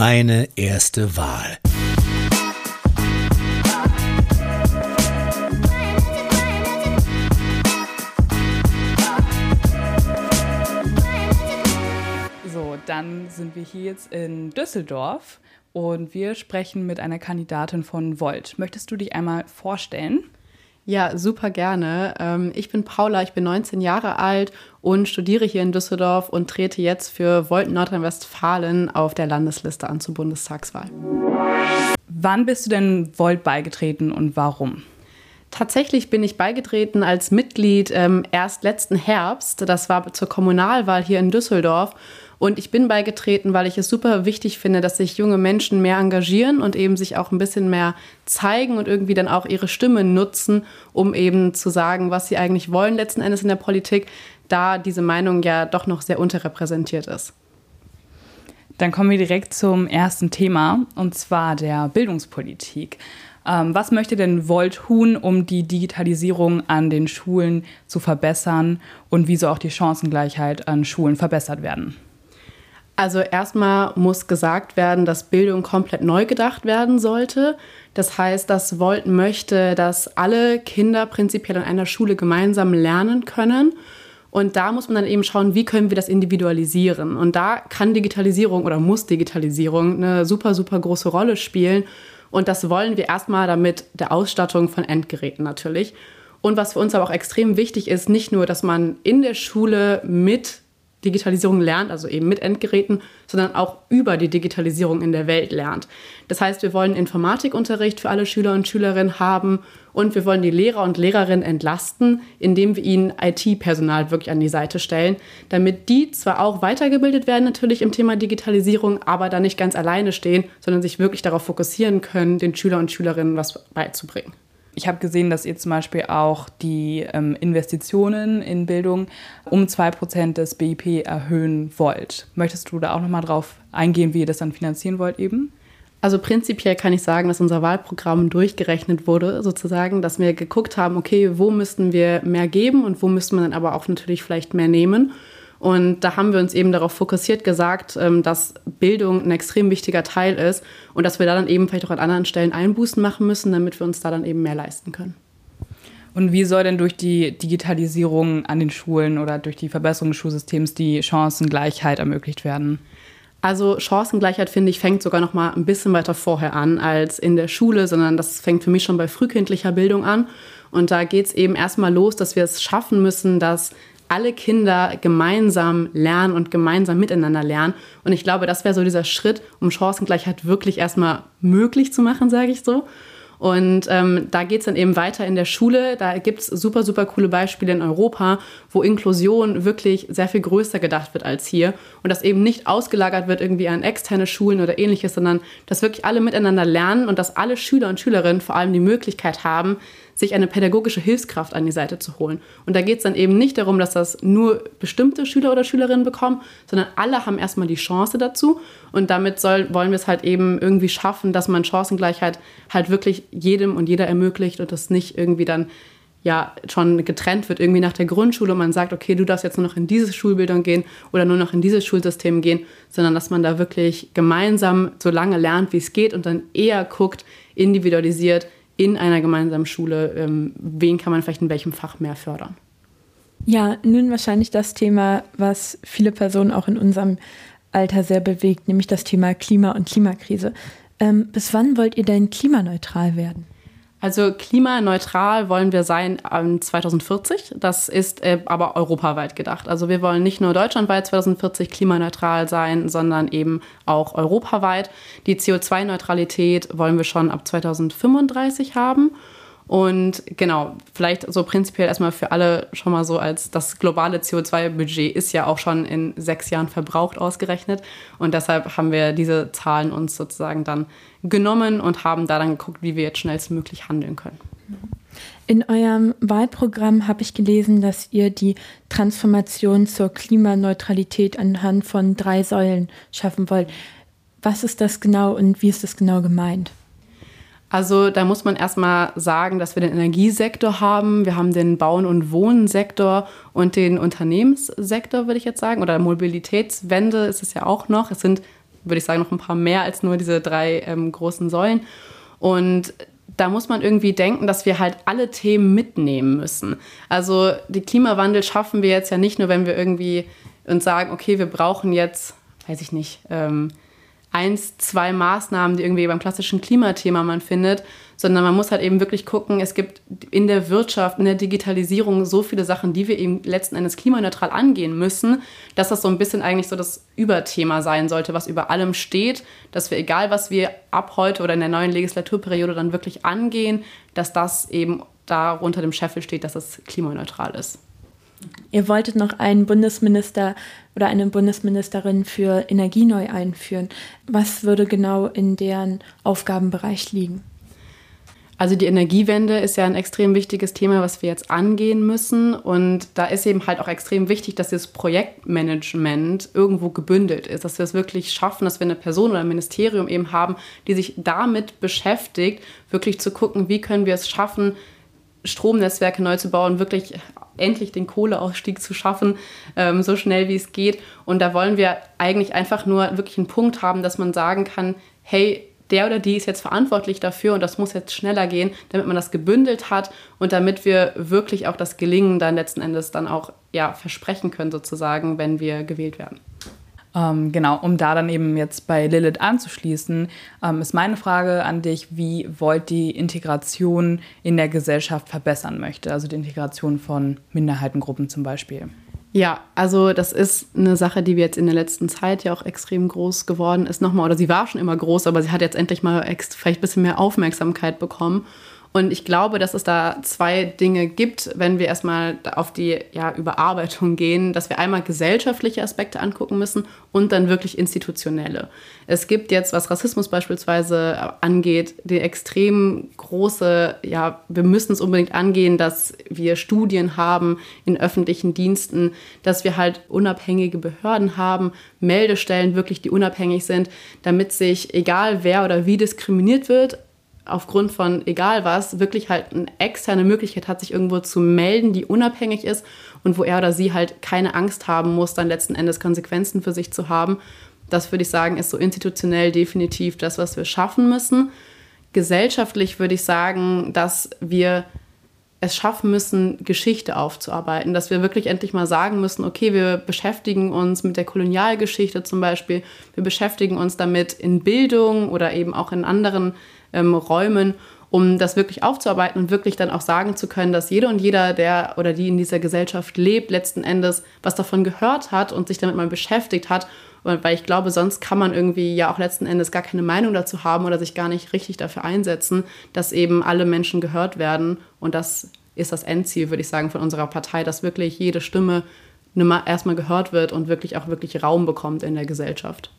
Meine erste Wahl. So, dann sind wir hier jetzt in Düsseldorf und wir sprechen mit einer Kandidatin von Volt. Möchtest du dich einmal vorstellen? Ja, super gerne. Ähm, ich bin Paula, ich bin 19 Jahre alt und studiere hier in Düsseldorf und trete jetzt für Volt Nordrhein-Westfalen auf der Landesliste an zur Bundestagswahl. Wann bist du denn Volt beigetreten und warum? Tatsächlich bin ich beigetreten als Mitglied ähm, erst letzten Herbst. Das war zur Kommunalwahl hier in Düsseldorf. Und ich bin beigetreten, weil ich es super wichtig finde, dass sich junge Menschen mehr engagieren und eben sich auch ein bisschen mehr zeigen und irgendwie dann auch ihre Stimme nutzen, um eben zu sagen, was sie eigentlich wollen letzten Endes in der Politik, da diese Meinung ja doch noch sehr unterrepräsentiert ist. Dann kommen wir direkt zum ersten Thema, und zwar der Bildungspolitik. Ähm, was möchte denn Volt tun, um die Digitalisierung an den Schulen zu verbessern und wie soll auch die Chancengleichheit an Schulen verbessert werden? Also erstmal muss gesagt werden, dass Bildung komplett neu gedacht werden sollte. Das heißt, dass Volt möchte, dass alle Kinder prinzipiell an einer Schule gemeinsam lernen können. Und da muss man dann eben schauen, wie können wir das individualisieren. Und da kann Digitalisierung oder muss Digitalisierung eine super, super große Rolle spielen. Und das wollen wir erstmal damit der Ausstattung von Endgeräten natürlich. Und was für uns aber auch extrem wichtig ist, nicht nur, dass man in der Schule mit Digitalisierung lernt, also eben mit Endgeräten, sondern auch über die Digitalisierung in der Welt lernt. Das heißt, wir wollen Informatikunterricht für alle Schüler und Schülerinnen haben und wir wollen die Lehrer und Lehrerinnen entlasten, indem wir ihnen IT-Personal wirklich an die Seite stellen, damit die zwar auch weitergebildet werden natürlich im Thema Digitalisierung, aber da nicht ganz alleine stehen, sondern sich wirklich darauf fokussieren können, den Schüler und Schülerinnen was beizubringen. Ich habe gesehen, dass ihr zum Beispiel auch die ähm, Investitionen in Bildung um 2% des BIP erhöhen wollt. Möchtest du da auch nochmal drauf eingehen, wie ihr das dann finanzieren wollt eben? Also prinzipiell kann ich sagen, dass unser Wahlprogramm durchgerechnet wurde, sozusagen, dass wir geguckt haben, okay, wo müssten wir mehr geben und wo müssten wir dann aber auch natürlich vielleicht mehr nehmen. Und da haben wir uns eben darauf fokussiert gesagt, ähm, dass Bildung ein extrem wichtiger Teil ist und dass wir da dann eben vielleicht auch an anderen Stellen Einbußen machen müssen, damit wir uns da dann eben mehr leisten können. Und wie soll denn durch die Digitalisierung an den Schulen oder durch die Verbesserung des Schulsystems die Chancengleichheit ermöglicht werden? Also Chancengleichheit finde ich fängt sogar noch mal ein bisschen weiter vorher an als in der Schule, sondern das fängt für mich schon bei frühkindlicher Bildung an. Und da geht es eben erstmal los, dass wir es schaffen müssen, dass alle Kinder gemeinsam lernen und gemeinsam miteinander lernen. Und ich glaube, das wäre so dieser Schritt, um Chancengleichheit wirklich erstmal möglich zu machen, sage ich so. Und ähm, da geht es dann eben weiter in der Schule. Da gibt es super, super coole Beispiele in Europa, wo Inklusion wirklich sehr viel größer gedacht wird als hier. Und das eben nicht ausgelagert wird irgendwie an externe Schulen oder ähnliches, sondern dass wirklich alle miteinander lernen und dass alle Schüler und Schülerinnen vor allem die Möglichkeit haben, sich eine pädagogische Hilfskraft an die Seite zu holen. Und da geht es dann eben nicht darum, dass das nur bestimmte Schüler oder Schülerinnen bekommen, sondern alle haben erstmal die Chance dazu. Und damit soll, wollen wir es halt eben irgendwie schaffen, dass man Chancengleichheit halt wirklich jedem und jeder ermöglicht und das nicht irgendwie dann ja schon getrennt wird, irgendwie nach der Grundschule und man sagt, okay, du darfst jetzt nur noch in diese Schulbildung gehen oder nur noch in dieses Schulsystem gehen, sondern dass man da wirklich gemeinsam so lange lernt, wie es geht und dann eher guckt, individualisiert, in einer gemeinsamen Schule, ähm, wen kann man vielleicht in welchem Fach mehr fördern? Ja, nun wahrscheinlich das Thema, was viele Personen auch in unserem Alter sehr bewegt, nämlich das Thema Klima und Klimakrise. Ähm, bis wann wollt ihr denn klimaneutral werden? Also klimaneutral wollen wir sein 2040. Das ist äh, aber europaweit gedacht. Also wir wollen nicht nur deutschlandweit 2040 klimaneutral sein, sondern eben auch europaweit. Die CO2-Neutralität wollen wir schon ab 2035 haben. Und genau, vielleicht so prinzipiell erstmal für alle schon mal so als das globale CO2-Budget ist ja auch schon in sechs Jahren verbraucht ausgerechnet. Und deshalb haben wir diese Zahlen uns sozusagen dann genommen und haben da dann geguckt, wie wir jetzt schnellstmöglich handeln können. In eurem Wahlprogramm habe ich gelesen, dass ihr die Transformation zur Klimaneutralität anhand von drei Säulen schaffen wollt. Was ist das genau und wie ist das genau gemeint? Also da muss man erstmal sagen, dass wir den Energiesektor haben, wir haben den Bauen- und Wohnsektor und den Unternehmenssektor, würde ich jetzt sagen, oder Mobilitätswende ist es ja auch noch. Es sind würde ich sagen, noch ein paar mehr als nur diese drei ähm, großen Säulen. Und da muss man irgendwie denken, dass wir halt alle Themen mitnehmen müssen. Also die Klimawandel schaffen wir jetzt ja nicht nur, wenn wir irgendwie uns sagen, okay, wir brauchen jetzt, weiß ich nicht, ähm, eins, zwei Maßnahmen, die irgendwie beim klassischen Klimathema man findet, sondern man muss halt eben wirklich gucken, es gibt in der Wirtschaft, in der Digitalisierung so viele Sachen, die wir eben letzten Endes klimaneutral angehen müssen, dass das so ein bisschen eigentlich so das Überthema sein sollte, was über allem steht, dass wir, egal was wir ab heute oder in der neuen Legislaturperiode dann wirklich angehen, dass das eben da unter dem Scheffel steht, dass es klimaneutral ist. Ihr wolltet noch einen Bundesminister oder eine Bundesministerin für Energie neu einführen. Was würde genau in deren Aufgabenbereich liegen? Also die Energiewende ist ja ein extrem wichtiges Thema, was wir jetzt angehen müssen. Und da ist eben halt auch extrem wichtig, dass das Projektmanagement irgendwo gebündelt ist, dass wir es wirklich schaffen, dass wir eine Person oder ein Ministerium eben haben, die sich damit beschäftigt, wirklich zu gucken, wie können wir es schaffen, Stromnetzwerke neu zu bauen, wirklich endlich den Kohleausstieg zu schaffen, ähm, so schnell wie es geht. Und da wollen wir eigentlich einfach nur wirklich einen Punkt haben, dass man sagen kann, hey, der oder die ist jetzt verantwortlich dafür und das muss jetzt schneller gehen, damit man das gebündelt hat und damit wir wirklich auch das Gelingen dann letzten Endes dann auch ja, versprechen können, sozusagen, wenn wir gewählt werden. Ähm, genau, um da dann eben jetzt bei Lilith anzuschließen, ähm, ist meine Frage an dich, wie Volt die Integration in der Gesellschaft verbessern möchte, also die Integration von Minderheitengruppen zum Beispiel. Ja, also das ist eine Sache, die wir jetzt in der letzten Zeit ja auch extrem groß geworden ist. Nochmal, oder sie war schon immer groß, aber sie hat jetzt endlich mal vielleicht ein bisschen mehr Aufmerksamkeit bekommen. Und ich glaube, dass es da zwei Dinge gibt, wenn wir erstmal auf die ja, Überarbeitung gehen, dass wir einmal gesellschaftliche Aspekte angucken müssen und dann wirklich institutionelle. Es gibt jetzt, was Rassismus beispielsweise angeht, die extrem große, ja, wir müssen es unbedingt angehen, dass wir Studien haben in öffentlichen Diensten, dass wir halt unabhängige Behörden haben, Meldestellen wirklich, die unabhängig sind, damit sich, egal wer oder wie diskriminiert wird, aufgrund von egal was wirklich halt eine externe Möglichkeit hat, sich irgendwo zu melden, die unabhängig ist und wo er oder sie halt keine Angst haben muss, dann letzten Endes Konsequenzen für sich zu haben. Das würde ich sagen, ist so institutionell definitiv das, was wir schaffen müssen. Gesellschaftlich würde ich sagen, dass wir es schaffen müssen, Geschichte aufzuarbeiten, dass wir wirklich endlich mal sagen müssen, okay, wir beschäftigen uns mit der Kolonialgeschichte zum Beispiel, wir beschäftigen uns damit in Bildung oder eben auch in anderen ähm, Räumen, um das wirklich aufzuarbeiten und wirklich dann auch sagen zu können, dass jeder und jeder, der oder die in dieser Gesellschaft lebt, letzten Endes was davon gehört hat und sich damit mal beschäftigt hat. weil ich glaube, sonst kann man irgendwie ja auch letzten Endes gar keine Meinung dazu haben oder sich gar nicht richtig dafür einsetzen, dass eben alle Menschen gehört werden. Und das ist das Endziel, würde ich sagen, von unserer Partei, dass wirklich jede Stimme erstmal gehört wird und wirklich auch wirklich Raum bekommt in der Gesellschaft.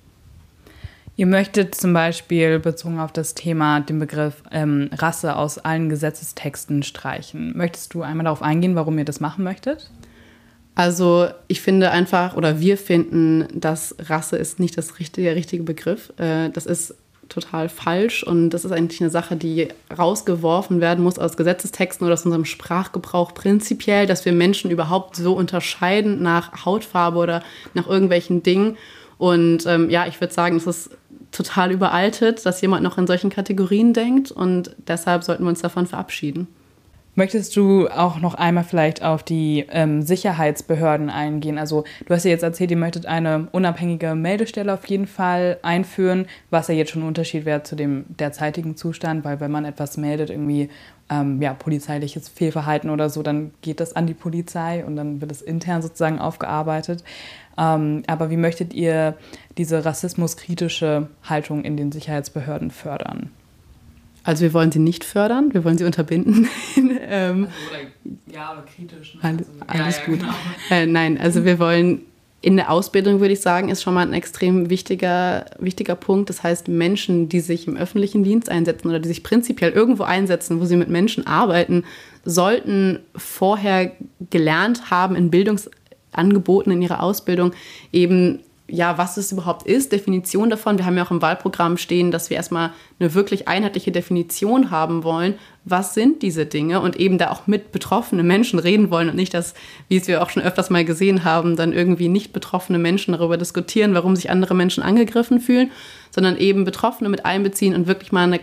Ihr möchtet zum Beispiel bezogen auf das Thema den Begriff ähm, Rasse aus allen Gesetzestexten streichen. Möchtest du einmal darauf eingehen, warum ihr das machen möchtet? Also ich finde einfach, oder wir finden, dass Rasse ist nicht das richtige, der richtige Begriff. Äh, das ist total falsch und das ist eigentlich eine Sache, die rausgeworfen werden muss aus Gesetzestexten oder aus unserem Sprachgebrauch prinzipiell, dass wir Menschen überhaupt so unterscheiden nach Hautfarbe oder nach irgendwelchen Dingen. Und ähm, ja, ich würde sagen, es ist total überaltet, dass jemand noch in solchen Kategorien denkt und deshalb sollten wir uns davon verabschieden. Möchtest du auch noch einmal vielleicht auf die ähm, Sicherheitsbehörden eingehen? Also du hast ja jetzt erzählt, ihr möchtet eine unabhängige Meldestelle auf jeden Fall einführen, was ja jetzt schon ein Unterschied wäre zu dem derzeitigen Zustand, weil wenn man etwas meldet, irgendwie ähm, ja, polizeiliches Fehlverhalten oder so, dann geht das an die Polizei und dann wird es intern sozusagen aufgearbeitet. Ähm, aber wie möchtet ihr diese rassismuskritische Haltung in den Sicherheitsbehörden fördern? Also wir wollen sie nicht fördern, wir wollen sie unterbinden. ähm, also, ja, aber kritisch. Ne? Alles, also, alles ja, gut. Genau. Äh, nein, also wir wollen in der Ausbildung, würde ich sagen, ist schon mal ein extrem wichtiger, wichtiger Punkt. Das heißt, Menschen, die sich im öffentlichen Dienst einsetzen oder die sich prinzipiell irgendwo einsetzen, wo sie mit Menschen arbeiten, sollten vorher gelernt haben in Bildungsangeboten in ihrer Ausbildung eben ja, was es überhaupt ist, Definition davon. Wir haben ja auch im Wahlprogramm stehen, dass wir erstmal eine wirklich einheitliche Definition haben wollen. Was sind diese Dinge? Und eben da auch mit betroffenen Menschen reden wollen und nicht, dass, wie es wir auch schon öfters mal gesehen haben, dann irgendwie nicht betroffene Menschen darüber diskutieren, warum sich andere Menschen angegriffen fühlen, sondern eben Betroffene mit einbeziehen und wirklich mal eine,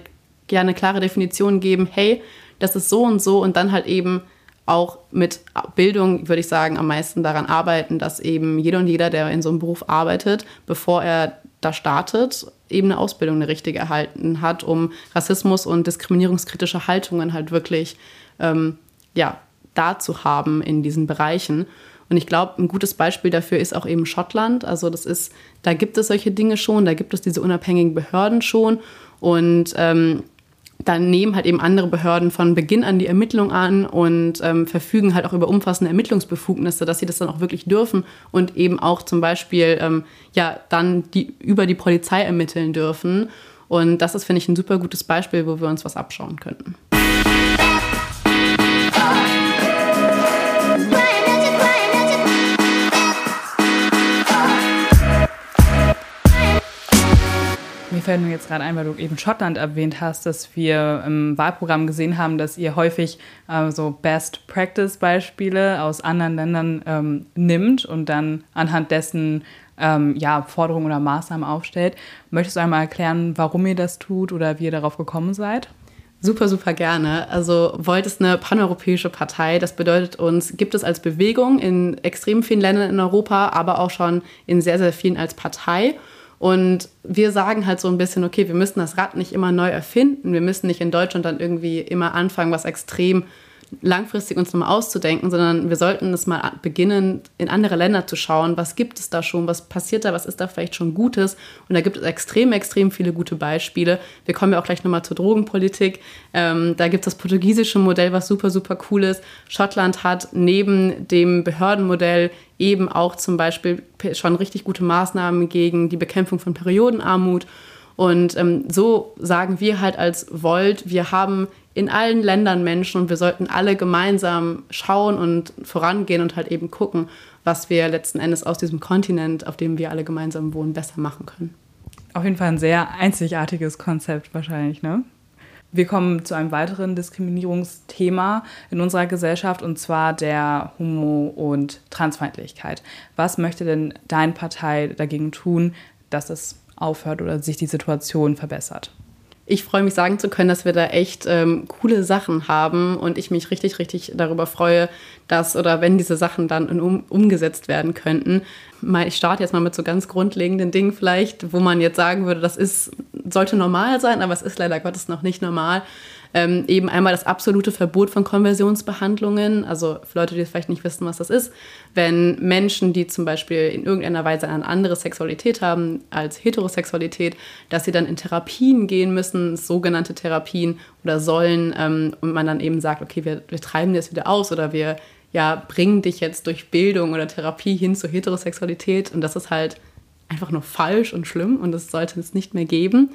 ja, eine klare Definition geben, hey, das ist so und so und dann halt eben auch mit Bildung, würde ich sagen, am meisten daran arbeiten, dass eben jeder und jeder, der in so einem Beruf arbeitet, bevor er da startet, eben eine Ausbildung, eine richtige erhalten hat, um Rassismus und diskriminierungskritische Haltungen halt wirklich ähm, ja, da zu haben in diesen Bereichen. Und ich glaube, ein gutes Beispiel dafür ist auch eben Schottland. Also das ist, da gibt es solche Dinge schon, da gibt es diese unabhängigen Behörden schon. Und ähm, dann nehmen halt eben andere Behörden von Beginn an die Ermittlung an und ähm, verfügen halt auch über umfassende Ermittlungsbefugnisse, dass sie das dann auch wirklich dürfen und eben auch zum Beispiel ähm, ja dann die, über die Polizei ermitteln dürfen. Und das ist, finde ich, ein super gutes Beispiel, wo wir uns was abschauen könnten. Fällt mir jetzt gerade ein, weil du eben Schottland erwähnt hast, dass wir im Wahlprogramm gesehen haben, dass ihr häufig äh, so Best-Practice-Beispiele aus anderen Ländern ähm, nimmt und dann anhand dessen ähm, ja, Forderungen oder Maßnahmen aufstellt. Möchtest du einmal erklären, warum ihr das tut oder wie ihr darauf gekommen seid? Super, super gerne. Also Volt ist eine paneuropäische Partei. Das bedeutet uns, gibt es als Bewegung in extrem vielen Ländern in Europa, aber auch schon in sehr, sehr vielen als Partei. Und wir sagen halt so ein bisschen, okay, wir müssen das Rad nicht immer neu erfinden. Wir müssen nicht in Deutschland dann irgendwie immer anfangen, was extrem langfristig uns nochmal auszudenken, sondern wir sollten es mal beginnen, in andere Länder zu schauen, was gibt es da schon, was passiert da, was ist da vielleicht schon Gutes. Und da gibt es extrem, extrem viele gute Beispiele. Wir kommen ja auch gleich nochmal zur Drogenpolitik. Ähm, da gibt es das portugiesische Modell, was super, super cool ist. Schottland hat neben dem Behördenmodell eben auch zum Beispiel schon richtig gute Maßnahmen gegen die Bekämpfung von Periodenarmut. Und ähm, so sagen wir halt als Volt, wir haben in allen Ländern Menschen und wir sollten alle gemeinsam schauen und vorangehen und halt eben gucken, was wir letzten Endes aus diesem Kontinent, auf dem wir alle gemeinsam wohnen, besser machen können. Auf jeden Fall ein sehr einzigartiges Konzept wahrscheinlich, ne? Wir kommen zu einem weiteren Diskriminierungsthema in unserer Gesellschaft und zwar der Homo- und Transfeindlichkeit. Was möchte denn deine Partei dagegen tun, dass es aufhört oder sich die Situation verbessert? ich freue mich sagen zu können, dass wir da echt ähm, coole Sachen haben und ich mich richtig, richtig darüber freue, dass oder wenn diese Sachen dann um, umgesetzt werden könnten. Ich starte jetzt mal mit so ganz grundlegenden Dingen vielleicht, wo man jetzt sagen würde, das ist, sollte normal sein, aber es ist leider Gottes noch nicht normal. Ähm, eben einmal das absolute Verbot von Konversionsbehandlungen. Also für Leute, die vielleicht nicht wissen, was das ist, wenn Menschen, die zum Beispiel in irgendeiner Weise eine andere Sexualität haben als Heterosexualität, dass sie dann in Therapien gehen müssen, sogenannte Therapien oder sollen, ähm, und man dann eben sagt, okay, wir, wir treiben das wieder aus oder wir ja, bringen dich jetzt durch Bildung oder Therapie hin zur Heterosexualität. Und das ist halt einfach nur falsch und schlimm und das sollte es nicht mehr geben.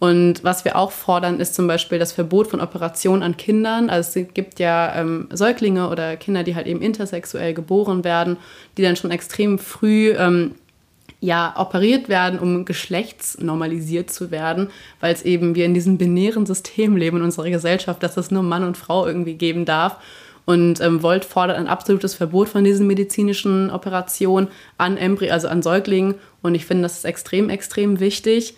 Und was wir auch fordern, ist zum Beispiel das Verbot von Operationen an Kindern. Also es gibt ja ähm, Säuglinge oder Kinder, die halt eben intersexuell geboren werden, die dann schon extrem früh ähm, ja, operiert werden, um geschlechtsnormalisiert zu werden, weil es eben wir in diesem binären System leben in unserer Gesellschaft, dass es nur Mann und Frau irgendwie geben darf. Und ähm, Volt fordert ein absolutes Verbot von diesen medizinischen Operationen an Embry, also an Säuglingen. Und ich finde, das ist extrem, extrem wichtig.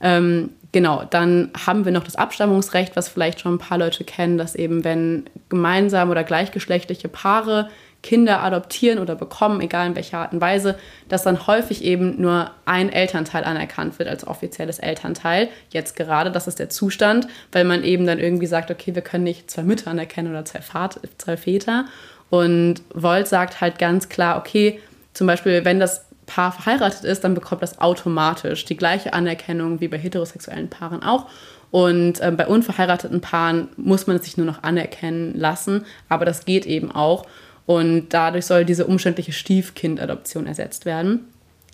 Ähm, genau, dann haben wir noch das Abstammungsrecht, was vielleicht schon ein paar Leute kennen, dass eben wenn gemeinsam oder gleichgeschlechtliche Paare Kinder adoptieren oder bekommen, egal in welcher Art und Weise, dass dann häufig eben nur ein Elternteil anerkannt wird als offizielles Elternteil. Jetzt gerade, das ist der Zustand, weil man eben dann irgendwie sagt, okay, wir können nicht zwei Mütter anerkennen oder zwei, Vater, zwei Väter. Und Volt sagt halt ganz klar, okay, zum Beispiel, wenn das Paar verheiratet ist, dann bekommt das automatisch die gleiche Anerkennung wie bei heterosexuellen Paaren auch. Und äh, bei unverheirateten Paaren muss man es sich nur noch anerkennen lassen, aber das geht eben auch. Und dadurch soll diese umständliche Stiefkindadoption ersetzt werden.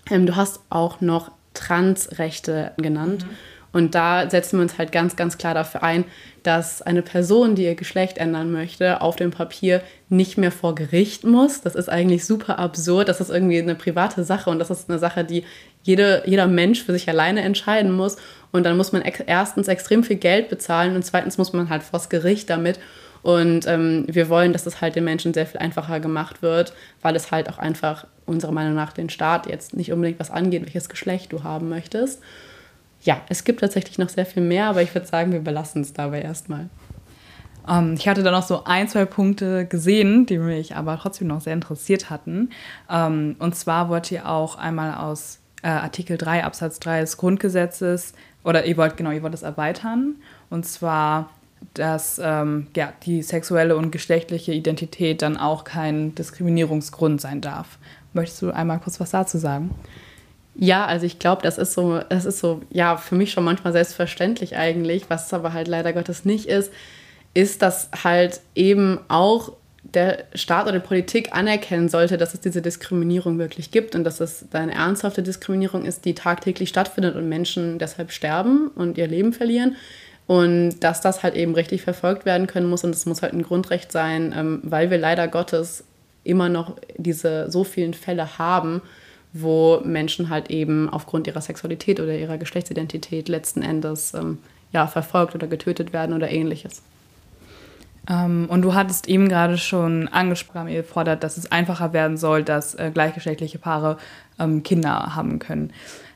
Ähm, du hast auch noch Transrechte genannt. Mhm. Und da setzen wir uns halt ganz, ganz klar dafür ein, dass eine Person, die ihr Geschlecht ändern möchte, auf dem Papier nicht mehr vor Gericht muss. Das ist eigentlich super absurd. Das ist irgendwie eine private Sache und das ist eine Sache, die jede, jeder Mensch für sich alleine entscheiden muss. Und dann muss man ex erstens extrem viel Geld bezahlen und zweitens muss man halt vors Gericht damit. Und ähm, wir wollen, dass es halt den Menschen sehr viel einfacher gemacht wird, weil es halt auch einfach unserer Meinung nach den Staat jetzt nicht unbedingt was angeht, welches Geschlecht du haben möchtest ja, es gibt tatsächlich noch sehr viel mehr, aber ich würde sagen, wir belassen es dabei erstmal. Um, ähm, ich hatte da noch so ein, zwei Punkte gesehen, die mich aber trotzdem noch sehr interessiert hatten. Um, ähm, und zwar wollt ihr auch einmal aus äh, Artikel 3 Absatz 3 des Grundgesetzes, oder ihr wollt, genau, ihr wollt es erweitern. Und zwar, dass ähm, ja, die sexuelle und geschlechtliche Identität dann auch kein Diskriminierungsgrund sein darf. Möchtest du einmal kurz was dazu sagen? Ja, also ich glaube, das ist so, das ist so, ja, für mich schon manchmal selbstverständlich eigentlich, was es aber halt leider Gottes nicht ist, ist, dass halt eben auch der Staat oder die Politik anerkennen sollte, dass es diese Diskriminierung wirklich gibt und dass es eine ernsthafte Diskriminierung ist, die tagtäglich stattfindet und Menschen deshalb sterben und ihr Leben verlieren. Und dass das halt eben richtig verfolgt werden können muss und es muss halt ein Grundrecht sein, ähm, weil wir leider Gottes immer noch diese so vielen Fälle haben, wo Menschen halt eben aufgrund ihrer Sexualität oder ihrer Geschlechtsidentität letzten Endes ähm, ja, verfolgt oder getötet werden oder ähnliches. Ähm, und du hattest eben gerade schon angesprochen, ihr fordert, dass es einfacher werden soll, dass äh, gleichgeschlechtliche Paare ähm, Kinder haben können.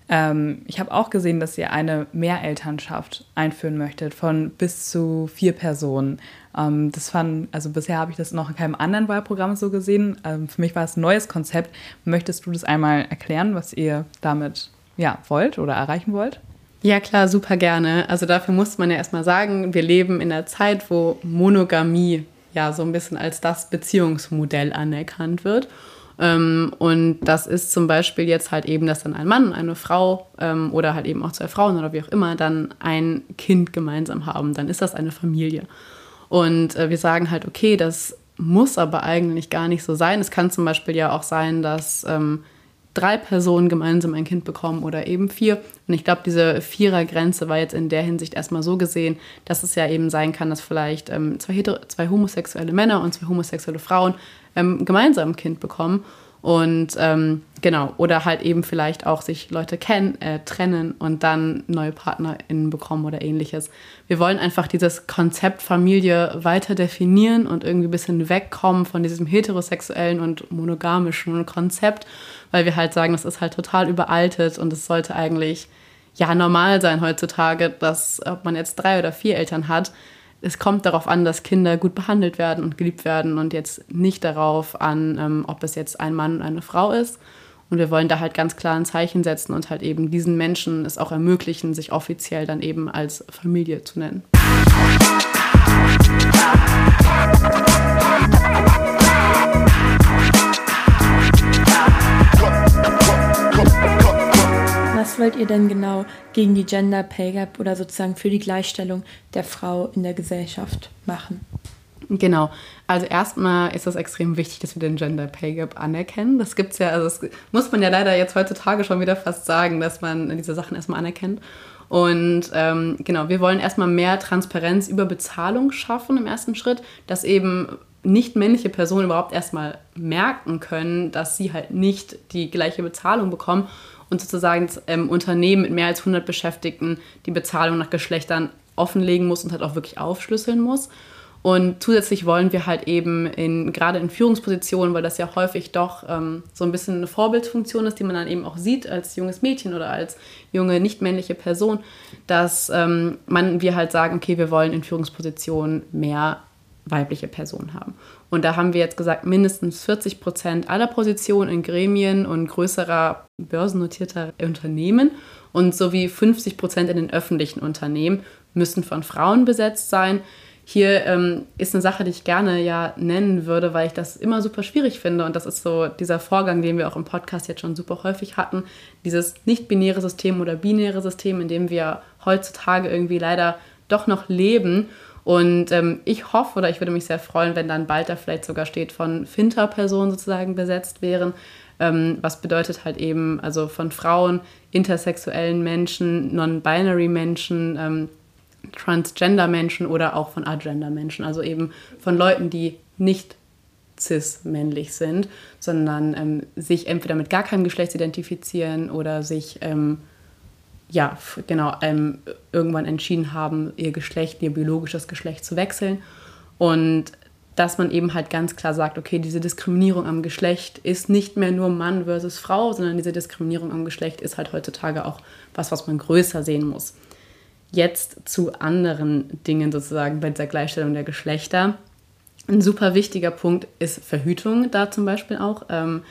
Ähm, ich habe auch gesehen, dass ihr eine Mehrelternschaft einführen möchtet von bis zu vier Personen. Ähm, das fand, also bisher habe ich das noch in keinem anderen Wahlprogramm so gesehen. Ähm, für mich war es ein neues Konzept. Möchtest du das einmal erklären, was ihr damit ja, wollt oder erreichen wollt? Ja, klar, super gerne. Also dafür muss man ja erstmal sagen, wir leben in einer Zeit, wo Monogamie ja so ein bisschen als das Beziehungsmodell anerkannt wird. Ähm, und das ist zum Beispiel jetzt halt eben, dass dann ein Mann, eine Frau ähm, oder halt eben auch zwei Frauen oder wie auch immer dann ein Kind gemeinsam haben. Dann ist das eine Familie. Und äh, wir sagen halt, okay, das muss aber eigentlich gar nicht so sein. Es kann zum Beispiel ja auch sein, dass ähm, drei Personen gemeinsam ein Kind bekommen oder eben vier. Und ich glaube, diese Vierergrenze war jetzt in der Hinsicht erstmal so gesehen, dass es ja eben sein kann, dass vielleicht ähm, zwei, zwei homosexuelle Männer und zwei homosexuelle Frauen ähm, gemeinsam ein Kind bekommen. Und ähm, genau, oder halt eben vielleicht auch sich Leute kennen, äh, trennen und dann neue PartnerInnen bekommen oder ähnliches. Wir wollen einfach dieses Konzept Familie weiter definieren und irgendwie ein bisschen wegkommen von diesem heterosexuellen und monogamischen Konzept, weil wir halt sagen, das ist halt total überaltet und es sollte eigentlich ja normal sein heutzutage, dass ob man jetzt drei oder vier Eltern hat, es kommt darauf an, dass Kinder gut behandelt werden und geliebt werden und jetzt nicht darauf an, ähm, ob es jetzt ein Mann und eine Frau ist. Und wir wollen da halt ganz klar ein Zeichen setzen und halt eben diesen Menschen es auch ermöglichen, sich offiziell dann eben als Familie zu nennen. Wollt ihr denn genau gegen die Gender Pay Gap oder sozusagen für die Gleichstellung der Frau in der Gesellschaft machen? Genau. Also erstmal ist es extrem wichtig, dass wir den Gender Pay Gap anerkennen. Das gibt es ja, also das muss man ja leider jetzt heutzutage schon wieder fast sagen, dass man diese Sachen erstmal anerkennt. Und ähm, genau, wir wollen erstmal mehr Transparenz über Bezahlung schaffen im ersten Schritt, dass eben nicht männliche Personen überhaupt erstmal merken können, dass sie halt nicht die gleiche Bezahlung bekommen und sozusagen ähm, Unternehmen mit mehr als 100 Beschäftigten die Bezahlung nach Geschlechtern offenlegen muss und halt auch wirklich aufschlüsseln muss. Und zusätzlich wollen wir halt eben in, gerade in Führungspositionen, weil das ja häufig doch ähm, so ein bisschen eine Vorbildfunktion ist, die man dann eben auch sieht als junges Mädchen oder als junge nicht-männliche Person, dass ähm, man, wir halt sagen, okay, wir wollen in Führungspositionen mehr weibliche Personen haben. Und da haben wir jetzt gesagt, mindestens 40 Prozent aller Positionen in Gremien und größerer börsennotierter Unternehmen und sowie 50 Prozent in den öffentlichen Unternehmen müssen von Frauen besetzt sein. Hier ähm, ist eine Sache, die ich gerne ja nennen würde, weil ich das immer super schwierig finde. Und das ist so dieser Vorgang, den wir auch im Podcast jetzt schon super häufig hatten. Dieses nicht-binäre System oder binäre System, in dem wir heutzutage irgendwie leider doch noch leben. Und ähm, ich hoffe oder ich würde mich sehr freuen, wenn dann bald da vielleicht sogar steht, von Finter-Personen sozusagen besetzt wären, Ähm, was bedeutet halt eben, also von Frauen, intersexuellen Menschen, non-binary Menschen, ähm, Transgender-Menschen oder auch von Agender-Menschen, also eben von Leuten, die nicht cis-männlich sind, sondern ähm, sich entweder mit gar keinem Geschlecht identifizieren oder sich ähm, ja, genau, ähm, irgendwann entschieden haben, ihr Geschlecht, ihr biologisches Geschlecht zu wechseln. Und dass man eben halt ganz klar sagt, okay, diese Diskriminierung am Geschlecht ist nicht mehr nur Mann versus Frau, sondern diese Diskriminierung am Geschlecht ist halt heutzutage auch was, was man größer sehen muss. Jetzt zu anderen Dingen sozusagen bei der Gleichstellung der Geschlechter. Ein super wichtiger Punkt ist Verhütung da zum Beispiel auch. Ähm,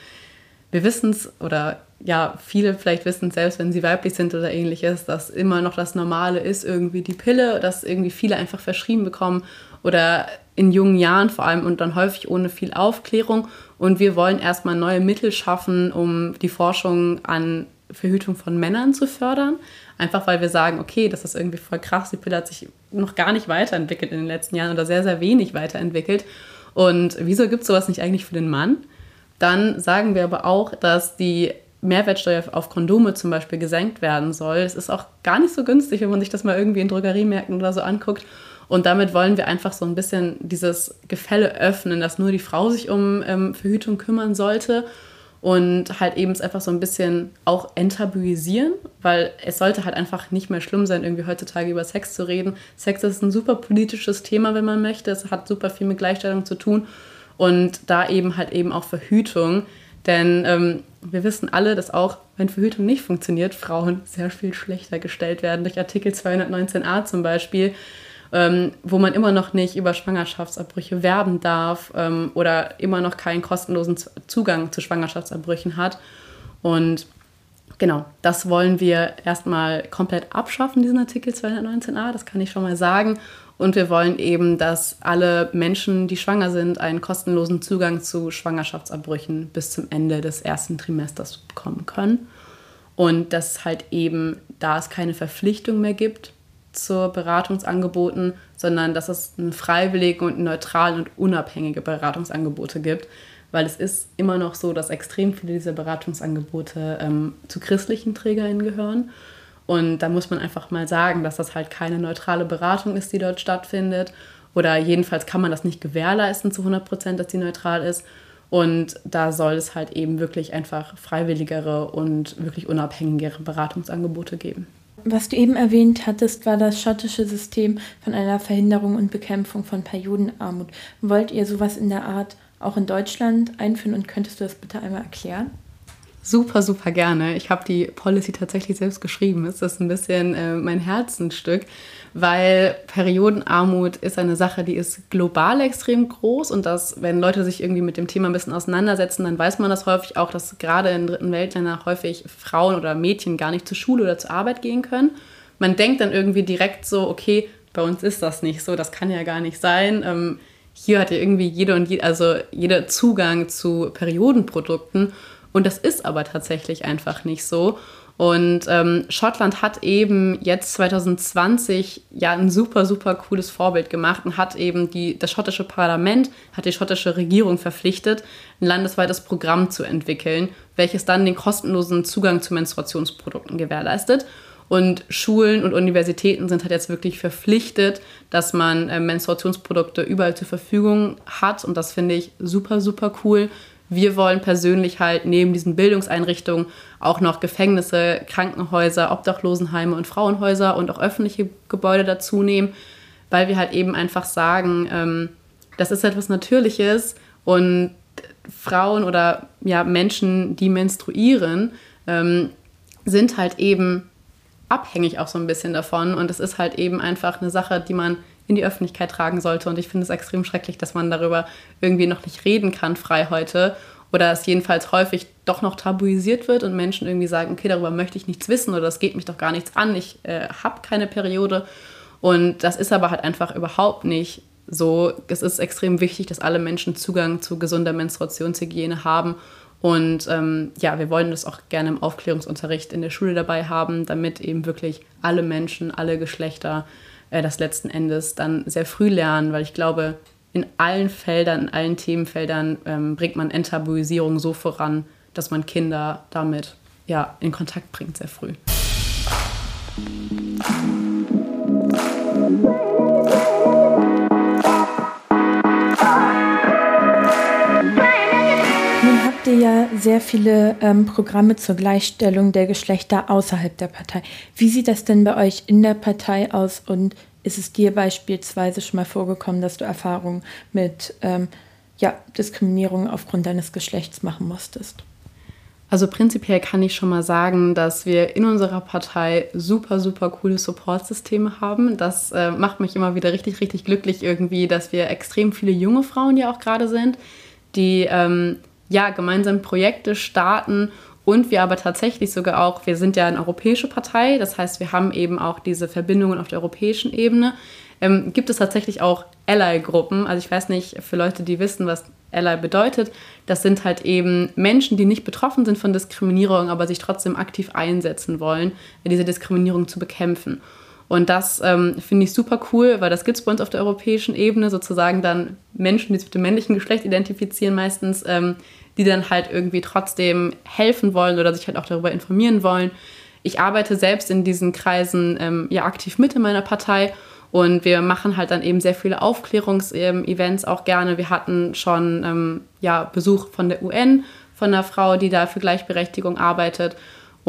wir wissen es oder ja, viele vielleicht wissen selbst, wenn sie weiblich sind oder ähnliches, dass immer noch das Normale ist, irgendwie die Pille, dass irgendwie viele einfach verschrieben bekommen oder in jungen Jahren vor allem und dann häufig ohne viel Aufklärung. Und wir wollen erstmal neue Mittel schaffen, um die Forschung an Verhütung von Männern zu fördern. Einfach weil wir sagen, okay, das ist irgendwie voll krass, die Pille hat sich noch gar nicht weiterentwickelt in den letzten Jahren oder sehr, sehr wenig weiterentwickelt. Und wieso gibt es sowas nicht eigentlich für den Mann? Dann sagen wir aber auch, dass die Mehrwertsteuer auf Kondome zum Beispiel gesenkt werden soll. Es ist auch gar nicht so günstig, wenn man sich das mal irgendwie in Drogeriemärkten oder so anguckt. Und damit wollen wir einfach so ein bisschen dieses Gefälle öffnen, dass nur die Frau sich um ähm, Verhütung kümmern sollte und halt eben es einfach so ein bisschen auch enttabuisieren, weil es sollte halt einfach nicht mehr schlimm sein, irgendwie heutzutage über Sex zu reden. Sex ist ein super politisches Thema, wenn man möchte. Es hat super viel mit Gleichstellung zu tun und da eben halt eben auch Verhütung. Denn ähm, wir wissen alle, dass auch, wenn Verhütung nicht funktioniert, Frauen sehr viel schlechter gestellt werden. Durch Artikel 219a zum Beispiel, ähm, wo man immer noch nicht über Schwangerschaftsabbrüche werben darf ähm, oder immer noch keinen kostenlosen Zugang zu Schwangerschaftsabbrüchen hat. Und genau, das wollen wir erstmal komplett abschaffen, diesen Artikel 219a, das kann ich schon mal sagen. Und wir wollen eben, dass alle Menschen, die schwanger sind, einen kostenlosen Zugang zu Schwangerschaftsabbrüchen bis zum Ende des ersten Trimesters bekommen können. Und dass halt eben, da es keine Verpflichtung mehr gibt zu Beratungsangeboten, sondern dass es einen freiwilligen und neutralen und unabhängige Beratungsangebote gibt. Weil es ist immer noch so, dass extrem viele dieser Beratungsangebote ähm, zu christlichen TrägerInnen gehören. Und da muss man einfach mal sagen, dass das halt keine neutrale Beratung ist, die dort stattfindet. Oder jedenfalls kann man das nicht gewährleisten zu 100 Prozent, dass die neutral ist. Und da soll es halt eben wirklich einfach freiwilligere und wirklich unabhängigere Beratungsangebote geben. Was du eben erwähnt hattest, war das schottische System von einer Verhinderung und Bekämpfung von Periodenarmut. Wollt ihr sowas in der Art auch in Deutschland einführen und könntest du das bitte einmal erklären? Super, super gerne. Ich habe die Policy tatsächlich selbst geschrieben. Es ist ein bisschen äh, mein Herzensstück, weil Periodenarmut ist eine Sache, die ist global extrem groß und dass, wenn Leute sich irgendwie mit dem Thema ein bisschen auseinandersetzen, dann weiß man das häufig auch, dass gerade in dritten Weltländern häufig Frauen oder Mädchen gar nicht zur Schule oder zur Arbeit gehen können. Man denkt dann irgendwie direkt so, okay, bei uns ist das nicht so, das kann ja gar nicht sein. Ähm, hier hat ja irgendwie jeder und je, also jeder Zugang zu Periodenprodukten und das ist aber tatsächlich einfach nicht so. Und ähm, Schottland hat eben jetzt 2020 ja ein super, super cooles Vorbild gemacht und hat eben die, das schottische Parlament, hat die schottische Regierung verpflichtet, ein landesweites Programm zu entwickeln, welches dann den kostenlosen Zugang zu Menstruationsprodukten gewährleistet. Und Schulen und Universitäten sind halt jetzt wirklich verpflichtet, dass man äh, Menstruationsprodukte überall zur Verfügung hat. Und das finde ich super, super cool wir wollen persönlich halt neben diesen Bildungseinrichtungen auch noch Gefängnisse, Krankenhäuser, Obdachlosenheime und Frauenhäuser und auch öffentliche Gebäude dazu nehmen, weil wir halt eben einfach sagen, ähm, das ist etwas Natürliches und Frauen oder ja, Menschen, die menstruieren, ähm, sind halt eben abhängig auch so ein bisschen davon. Und es ist halt eben einfach eine Sache, die man in die Öffentlichkeit tragen sollte. Und ich finde es extrem schrecklich, dass man darüber irgendwie noch nicht reden kann frei heute. Oder es jedenfalls häufig doch noch tabuisiert wird und Menschen irgendwie sagen, okay, darüber möchte ich nichts wissen oder das geht mich doch gar nichts an, ich äh, habe keine Periode. Und das ist aber halt einfach überhaupt nicht so. Es ist extrem wichtig, dass alle Menschen Zugang zu gesunder Menstruationshygiene haben. Und ähm, ja, wir wollen das auch gerne im Aufklärungsunterricht in der Schule dabei haben, damit eben wirklich alle Menschen, alle Geschlechter äh, das letzten Endes dann sehr früh lernen, weil ich glaube, in allen Feldern, in allen Themenfeldern ähm, bringt man Enttabuisierung so voran, dass man Kinder damit ja, in Kontakt bringt sehr früh. Ihr ja sehr viele ähm, Programme zur Gleichstellung der Geschlechter außerhalb der Partei. Wie sieht das denn bei euch in der Partei aus und ist es dir beispielsweise schon mal vorgekommen, dass du Erfahrungen mit ähm, ja, Diskriminierung aufgrund deines Geschlechts machen musstest? Also prinzipiell kann ich schon mal sagen, dass wir in unserer Partei super, super coole Supportsysteme haben. Das äh, macht mich immer wieder richtig, richtig glücklich irgendwie, dass wir extrem viele junge Frauen ja auch gerade sind, die ähm, ja gemeinsam Projekte starten und wir aber tatsächlich sogar auch, wir sind ja eine europäische Partei, das heißt, wir haben eben auch diese Verbindungen auf der europäischen Ebene. Ähm, gibt es tatsächlich auch Ally-Gruppen. Also ich weiß nicht, für Leute, die wissen, was Ally bedeutet, das sind halt eben Menschen, die nicht betroffen sind von Diskriminierung, aber sich trotzdem aktiv einsetzen wollen, diese Diskriminierung zu bekämpfen. Und das ähm, finde ich super cool, weil das gibt es bei uns auf der europäischen Ebene, sozusagen dann Menschen, die sich mit dem männlichen Geschlecht identifizieren meistens, ähm, die dann halt irgendwie trotzdem helfen wollen oder sich halt auch darüber informieren wollen. Ich arbeite selbst in diesen Kreisen ähm, ja aktiv mit in meiner Partei und wir machen halt dann eben sehr viele Aufklärungsevents auch gerne. Wir hatten schon ähm, ja, Besuch von der UN, von einer Frau, die da für Gleichberechtigung arbeitet.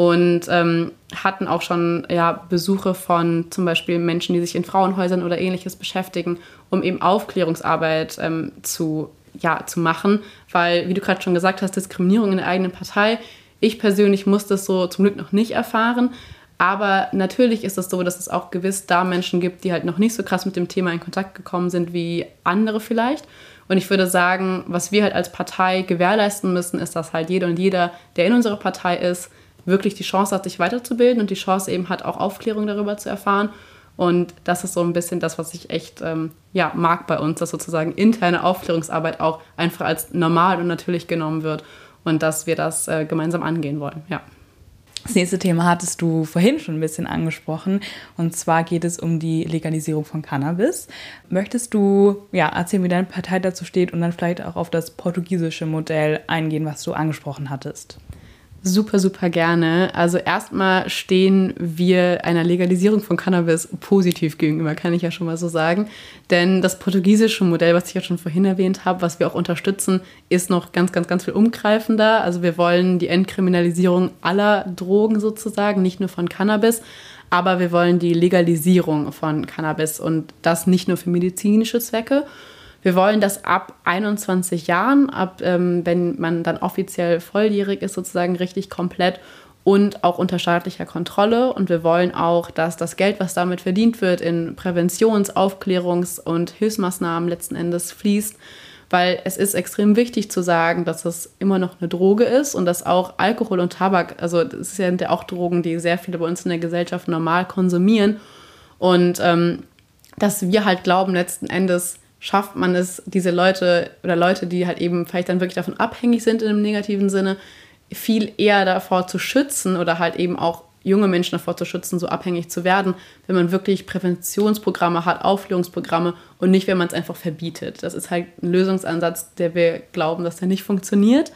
Und ähm, hatten auch schon ja, Besuche von zum Beispiel Menschen, die sich in Frauenhäusern oder ähnliches beschäftigen, um eben Aufklärungsarbeit ähm, zu, ja, zu machen. Weil, wie du gerade schon gesagt hast, Diskriminierung in der eigenen Partei. Ich persönlich musste es so zum Glück noch nicht erfahren. Aber natürlich ist es so, dass es auch gewiss da Menschen gibt, die halt noch nicht so krass mit dem Thema in Kontakt gekommen sind wie andere vielleicht. Und ich würde sagen, was wir halt als Partei gewährleisten müssen, ist, dass halt jeder und jeder, der in unserer Partei ist, wirklich die Chance hat, sich weiterzubilden und die Chance eben hat, auch Aufklärung darüber zu erfahren. Und das ist so ein bisschen das, was ich echt ähm, ja, mag bei uns, dass sozusagen interne Aufklärungsarbeit auch einfach als normal und natürlich genommen wird und dass wir das äh, gemeinsam angehen wollen. Ja. Das nächste Thema hattest du vorhin schon ein bisschen angesprochen. Und zwar geht es um die Legalisierung von Cannabis. Möchtest du ja, erzählen, wie deine Partei dazu steht und dann vielleicht auch auf das portugiesische Modell eingehen, was du angesprochen hattest? Super, super gerne. Also erstmal stehen wir einer Legalisierung von Cannabis positiv gegenüber, kann ich ja schon mal so sagen. Denn das portugiesische Modell, was ich ja schon vorhin erwähnt habe, was wir auch unterstützen, ist noch ganz, ganz, ganz viel umgreifender. Also wir wollen die Entkriminalisierung aller Drogen sozusagen, nicht nur von Cannabis, aber wir wollen die Legalisierung von Cannabis und das nicht nur für medizinische Zwecke. Wir wollen das ab 21 Jahren, ab ähm, wenn man dann offiziell volljährig ist, sozusagen richtig komplett und auch unter staatlicher Kontrolle. Und wir wollen auch, dass das Geld, was damit verdient wird, in Präventions-, Aufklärungs- und Hilfsmaßnahmen letzten Endes fließt. Weil es ist extrem wichtig zu sagen, dass es immer noch eine Droge ist und dass auch Alkohol und Tabak, also das sind ja auch Drogen, die sehr viele bei uns in der Gesellschaft normal konsumieren. Und ähm, dass wir halt glauben, letzten Endes, schafft man es, diese Leute oder Leute, die halt eben vielleicht dann wirklich davon abhängig sind in einem negativen Sinne, viel eher davor zu schützen oder halt eben auch junge Menschen davor zu schützen, so abhängig zu werden, wenn man wirklich Präventionsprogramme hat, Aufklärungsprogramme und nicht, wenn man es einfach verbietet. Das ist halt ein Lösungsansatz, der wir glauben, dass der nicht funktioniert.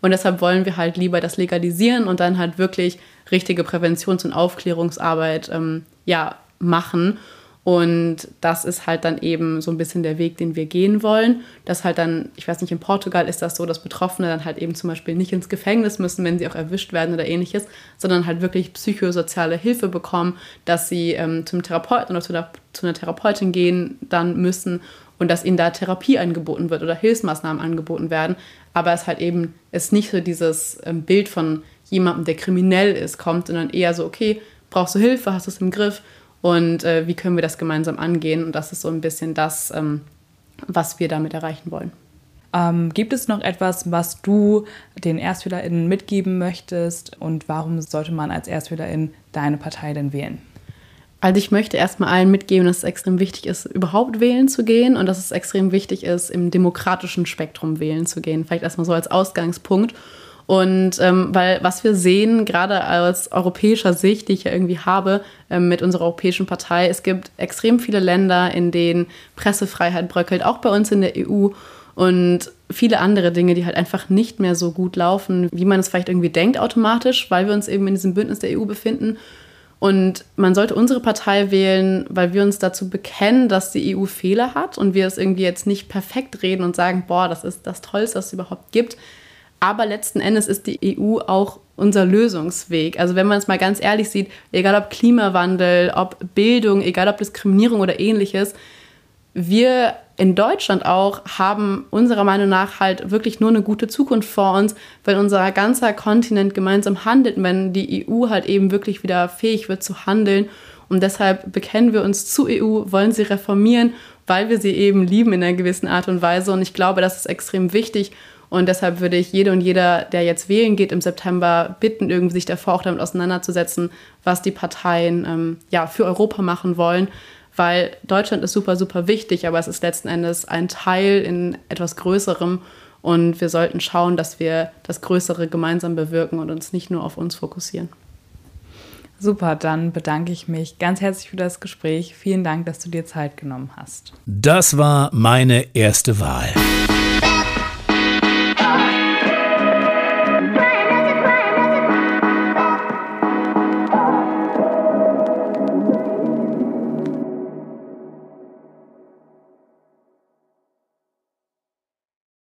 Und deshalb wollen wir halt lieber das legalisieren und dann halt wirklich richtige Präventions- und Aufklärungsarbeit ähm, ja, machen. Und das ist halt dann eben so ein bisschen der Weg, den wir gehen wollen. Dass halt dann, ich weiß nicht, in Portugal ist das so, dass Betroffene dann halt eben zum Beispiel nicht ins Gefängnis müssen, wenn sie auch erwischt werden oder ähnliches, sondern halt wirklich psychosoziale Hilfe bekommen, dass sie ähm, zum Therapeuten oder zu, der, zu einer Therapeutin gehen dann müssen und dass ihnen da Therapie angeboten wird oder Hilfsmaßnahmen angeboten werden. Aber es halt eben ist nicht so dieses ähm, Bild von jemandem, der kriminell ist, kommt, sondern eher so, okay, brauchst du Hilfe, hast du es im Griff, und äh, wie können wir das gemeinsam angehen. Und das ist so ein bisschen das, ähm, was wir damit erreichen wollen. Ähm, gibt es noch etwas, was du den ErstwählerInnen mitgeben möchtest und warum sollte man als ErstwählerIn deine Partei denn wählen? Also ich möchte erstmal allen mitgeben, dass es extrem wichtig ist, überhaupt wählen zu gehen und dass es extrem wichtig ist, im demokratischen Spektrum wählen zu gehen. Vielleicht erstmal so als Ausgangspunkt. Und ähm, weil was wir sehen, gerade aus europäischer Sicht, die ich ja irgendwie habe ähm, mit unserer europäischen Partei, es gibt extrem viele Länder, in denen Pressefreiheit bröckelt, auch bei uns in der EU. Und viele andere Dinge, die halt einfach nicht mehr so gut laufen, wie man es vielleicht irgendwie denkt automatisch, weil wir uns eben in diesem Bündnis der EU befinden. Und man sollte unsere Partei wählen, weil wir uns dazu bekennen, dass die EU Fehler hat und wir es irgendwie jetzt nicht perfekt reden und sagen, boah, das ist das Tollste, was es überhaupt gibt. Aber letzten Endes ist die EU auch unser Lösungsweg. Also wenn man es mal ganz ehrlich sieht, egal ob Klimawandel, ob Bildung, egal ob Diskriminierung oder ähnliches, wir in Deutschland auch haben unserer Meinung nach halt wirklich nur eine gute Zukunft vor uns, weil unser ganzer Kontinent gemeinsam handelt, wenn die EU halt eben wirklich wieder fähig wird zu handeln. Und deshalb bekennen wir uns zur EU, wollen sie reformieren, weil wir sie eben lieben in einer gewissen Art und Weise. Und ich glaube, das ist extrem wichtig. Und deshalb würde ich jede und jeder, der jetzt wählen geht im September, bitten, irgendwie sich davor auch damit auseinanderzusetzen, was die Parteien ähm, ja, für Europa machen wollen weil Deutschland ist super, super wichtig, aber es ist letzten Endes ein Teil in etwas Größerem und wir sollten schauen, dass wir das Größere gemeinsam bewirken und uns nicht nur auf uns fokussieren. Super, dann bedanke ich mich ganz herzlich für das Gespräch. Vielen Dank, dass du dir Zeit genommen hast. Das war meine erste Wahl.